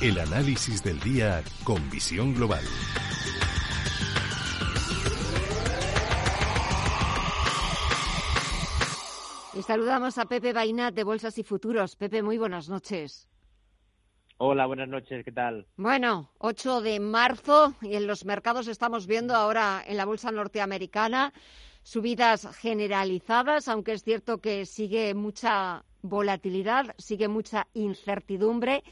El análisis del día con visión global. Y saludamos a Pepe Bainat de Bolsas y Futuros. Pepe, muy buenas noches. Hola, buenas noches, ¿qué tal? Bueno, 8 de marzo y en los mercados estamos viendo ahora en la bolsa norteamericana subidas generalizadas, aunque es cierto que sigue mucha volatilidad, sigue mucha incertidumbre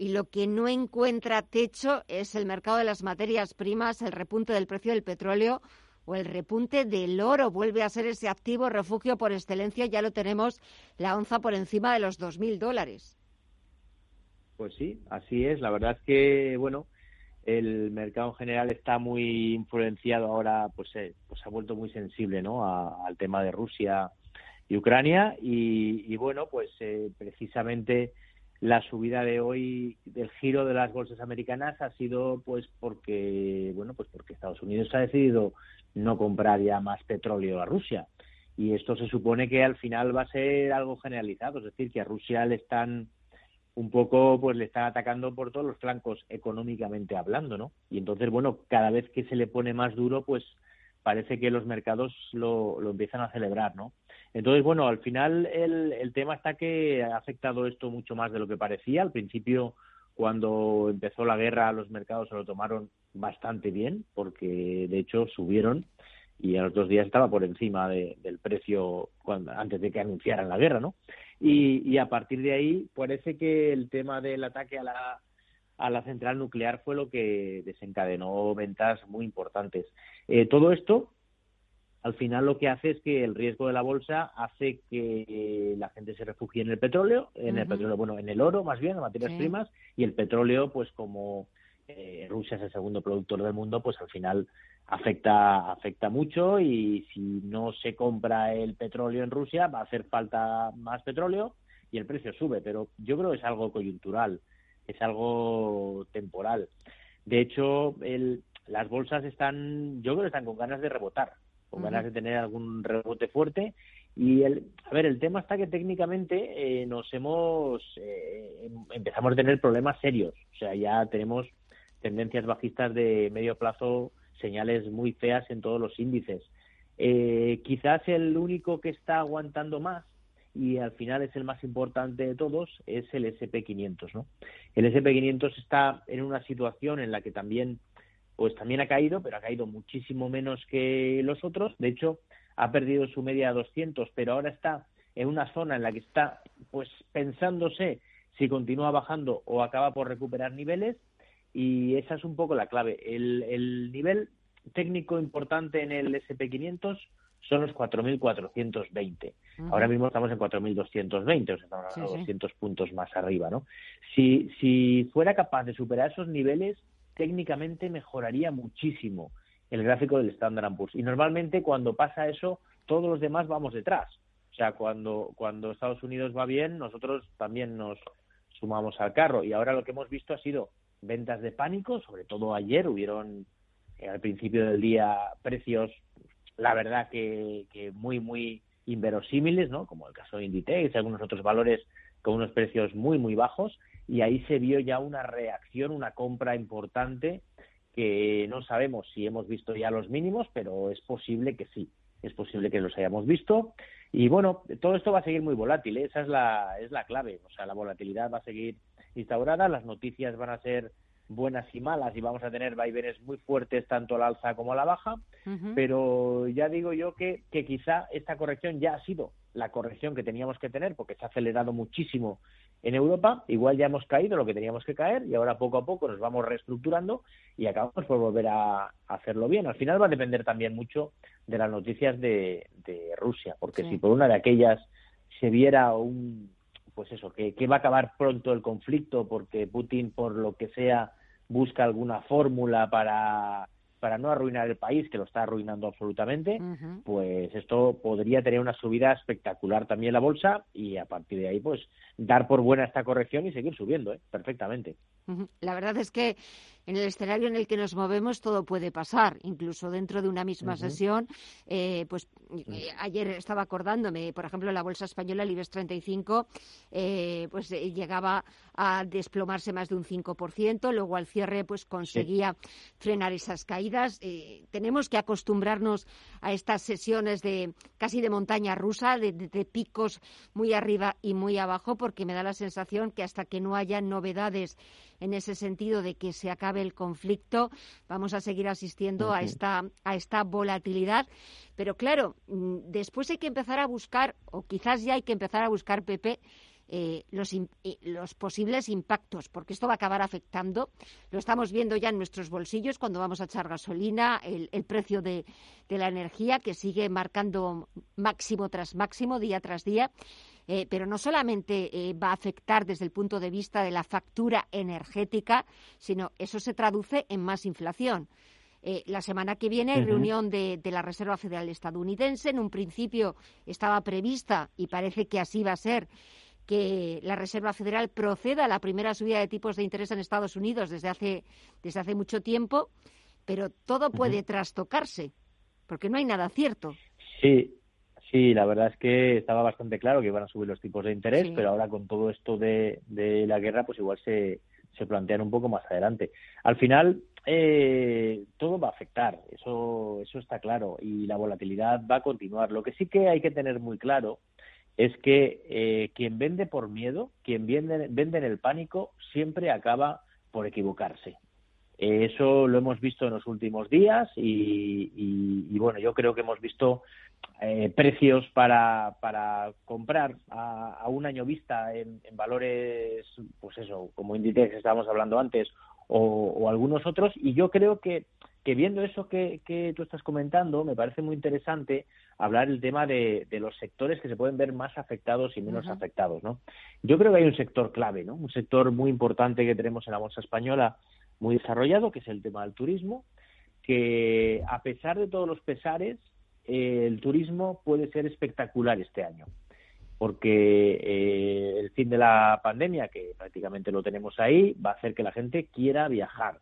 y lo que no encuentra techo es el mercado de las materias primas, el repunte del precio del petróleo o el repunte del oro. Vuelve a ser ese activo refugio por excelencia, ya lo tenemos la onza por encima de los 2.000 dólares. Pues sí, así es. La verdad es que, bueno, el mercado en general está muy influenciado ahora, pues, eh, pues ha vuelto muy sensible, ¿no? al tema de Rusia y Ucrania y, bueno, pues eh, precisamente la subida de hoy del giro de las bolsas americanas ha sido pues porque bueno pues porque Estados Unidos ha decidido no comprar ya más petróleo a Rusia. Y esto se supone que al final va a ser algo generalizado es decir que a Rusia le están un poco pues le están atacando por todos los flancos económicamente hablando no y entonces bueno cada vez que se le pone más duro pues parece que los mercados lo, lo empiezan a celebrar no entonces, bueno, al final el, el tema está que ha afectado esto mucho más de lo que parecía. Al principio, cuando empezó la guerra, los mercados se lo tomaron bastante bien, porque de hecho subieron y a los dos días estaba por encima del precio antes de que anunciaran la guerra, ¿no? Y, y a partir de ahí parece que el tema del ataque a la, a la central nuclear fue lo que desencadenó ventas muy importantes. Eh, todo esto al final lo que hace es que el riesgo de la bolsa hace que la gente se refugie en el petróleo, en el petróleo, bueno, en el oro más bien, en materias primas, y el petróleo, pues como eh, Rusia es el segundo productor del mundo, pues al final afecta afecta mucho y si no se compra el petróleo en Rusia va a hacer falta más petróleo y el precio sube, pero yo creo que es algo coyuntural, es algo temporal. De hecho, el, las bolsas están, yo creo que están con ganas de rebotar con ganas de tener algún rebote fuerte. Y el, a ver, el tema está que técnicamente eh, nos hemos eh, em, empezamos a tener problemas serios. O sea, ya tenemos tendencias bajistas de medio plazo, señales muy feas en todos los índices. Eh, quizás el único que está aguantando más y al final es el más importante de todos es el SP500, ¿no? El SP500 está en una situación en la que también pues también ha caído, pero ha caído muchísimo menos que los otros. De hecho, ha perdido su media a 200, pero ahora está en una zona en la que está pues pensándose si continúa bajando o acaba por recuperar niveles y esa es un poco la clave. El, nivel técnico importante en el SP500 son los 4.420. Ahora mismo estamos en 4.220, o sea, estamos a 200 puntos más arriba, ¿no? Si, si fuera capaz de superar esos niveles, técnicamente mejoraría muchísimo el gráfico del Standard Poor's. Y normalmente cuando pasa eso, todos los demás vamos detrás. O sea, cuando, cuando Estados Unidos va bien, nosotros también nos sumamos al carro. Y ahora lo que hemos visto ha sido ventas de pánico, sobre todo ayer hubieron eh, al principio del día precios, la verdad que, que muy, muy inverosímiles, ¿no? Como el caso de Inditex y algunos otros valores con unos precios muy, muy bajos y ahí se vio ya una reacción, una compra importante que no sabemos si hemos visto ya los mínimos, pero es posible que sí, es posible que los hayamos visto. Y bueno, todo esto va a seguir muy volátil, ¿eh? esa es la, es la clave, o sea, la volatilidad va a seguir instaurada, las noticias van a ser buenas y malas y vamos a tener vaivenes muy fuertes tanto a la alza como a la baja, pero ya digo yo que, que quizá esta corrección ya ha sido la corrección que teníamos que tener porque se ha acelerado muchísimo en Europa, igual ya hemos caído lo que teníamos que caer y ahora poco a poco nos vamos reestructurando y acabamos por volver a, hacerlo bien. Al final va a depender también mucho de las noticias de, Rusia, porque si por una de aquellas se viera un pues eso, que, que va a acabar pronto el conflicto porque Putin, por lo que sea, busca alguna fórmula para para no arruinar el país, que lo está arruinando absolutamente, pues esto podría tener una subida espectacular también la bolsa y a partir de ahí, pues dar por buena esta corrección y seguir subiendo, ¿eh? perfectamente. La verdad es que en el escenario en el que nos movemos todo puede pasar, incluso dentro de una misma sesión. Eh, pues eh, ayer estaba acordándome, por ejemplo, la bolsa española, el IBEX 35, eh, pues eh, llegaba a desplomarse más de un 5%, luego al cierre pues conseguía frenar esas caídas. tenemos que acostumbrarnos a estas sesiones de casi de montaña rusa, de, de picos muy arriba y muy abajo, porque me da la sensación que hasta que no haya novedades en ese sentido de que se acabe el conflicto, vamos a seguir asistiendo a esta a esta volatilidad. Pero claro, mm, después hay que empezar a buscar, o quizás ya hay que empezar a buscar, Pepe, eh, los, eh, los, posibles impactos, porque esto va a acabar afectando. Lo estamos viendo ya en nuestros bolsillos cuando vamos a echar gasolina, el, precio de, la energía que sigue marcando máximo tras máximo, día tras día. Eh, pero no solamente va a afectar desde el punto de vista de la factura energética, sino eso se traduce en más inflación. la semana que viene, reunión de, la Reserva Federal estadounidense. En un principio estaba prevista, y parece que así va a ser, que la Reserva Federal proceda a la primera subida de tipos de interés en Estados Unidos desde hace, desde hace mucho tiempo, pero todo puede trastocarse, porque no hay nada cierto. Sí, sí, la verdad es que estaba bastante claro que iban a subir los tipos de interés, pero ahora con todo esto de, de la guerra, pues igual se, se plantean un poco más adelante. Al final, eh, todo va a afectar, eso, eso está claro, y la volatilidad va a continuar. Lo que sí que hay que tener muy claro es que eh, quien vende por miedo, quien vende, vende en el pánico, siempre acaba por equivocarse. Eso lo hemos visto en los últimos días y, bueno, yo creo que hemos visto eh, precios para, para comprar a, un año vista en, valores, pues eso, como Inditex estábamos hablando antes, o, algunos otros, y yo creo que, que viendo eso que, que tú estás comentando, me parece muy interesante hablar el tema de, los sectores que se pueden ver más afectados y menos afectados, ¿no? Yo creo que hay un sector clave, ¿no? Un sector muy importante que tenemos en la bolsa española, muy desarrollado, que es el tema del turismo, que a pesar de todos los pesares, eh, el turismo puede ser espectacular este año, porque eh, el fin de la pandemia, que prácticamente lo tenemos ahí, va a hacer que la gente quiera viajar.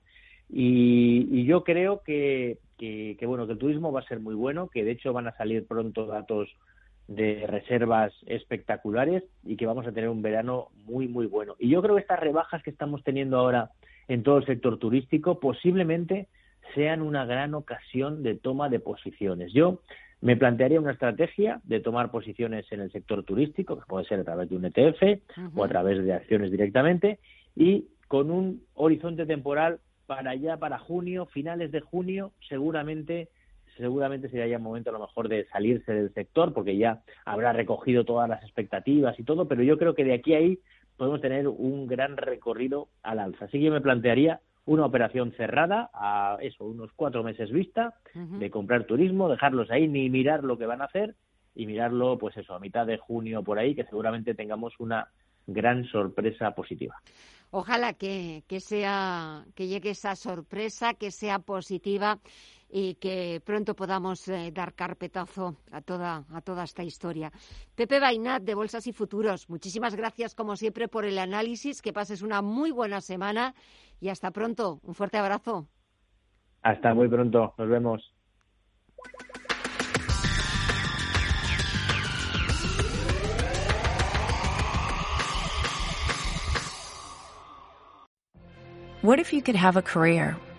y yo creo que, que, bueno, que el turismo va a ser muy bueno, que de hecho van a salir pronto datos de reservas espectaculares y que vamos a tener un verano muy, muy bueno. Y yo creo que estas rebajas que estamos teniendo ahora en todo el sector turístico posiblemente sean una gran ocasión de toma de posiciones. Yo me plantearía una estrategia de tomar posiciones en el sector turístico, que puede ser a través de un ETF o a través de acciones directamente, y con un horizonte temporal para allá, para junio, finales de junio, seguramente seguramente sería ya el momento a lo mejor de salirse del sector porque ya habrá recogido todas las expectativas y todo, pero yo creo que de aquí a ahí podemos tener un gran recorrido al alza. Así que yo me plantearía una operación cerrada a eso, unos cuatro meses vista, de comprar turismo, dejarlos ahí, ni mirar lo que van a hacer y mirarlo, pues eso, a mitad de junio por ahí, que seguramente tengamos una gran sorpresa positiva. Ojalá que, sea, que llegue esa sorpresa, que sea positiva y que pronto podamos eh, dar carpetazo a toda, a toda esta historia. Pepe Bainat, de Bolsas y Futuros, muchísimas gracias como siempre por el análisis, que pases una muy buena semana y hasta pronto. Un fuerte abrazo. Hasta muy pronto, nos vemos. What if you could have a career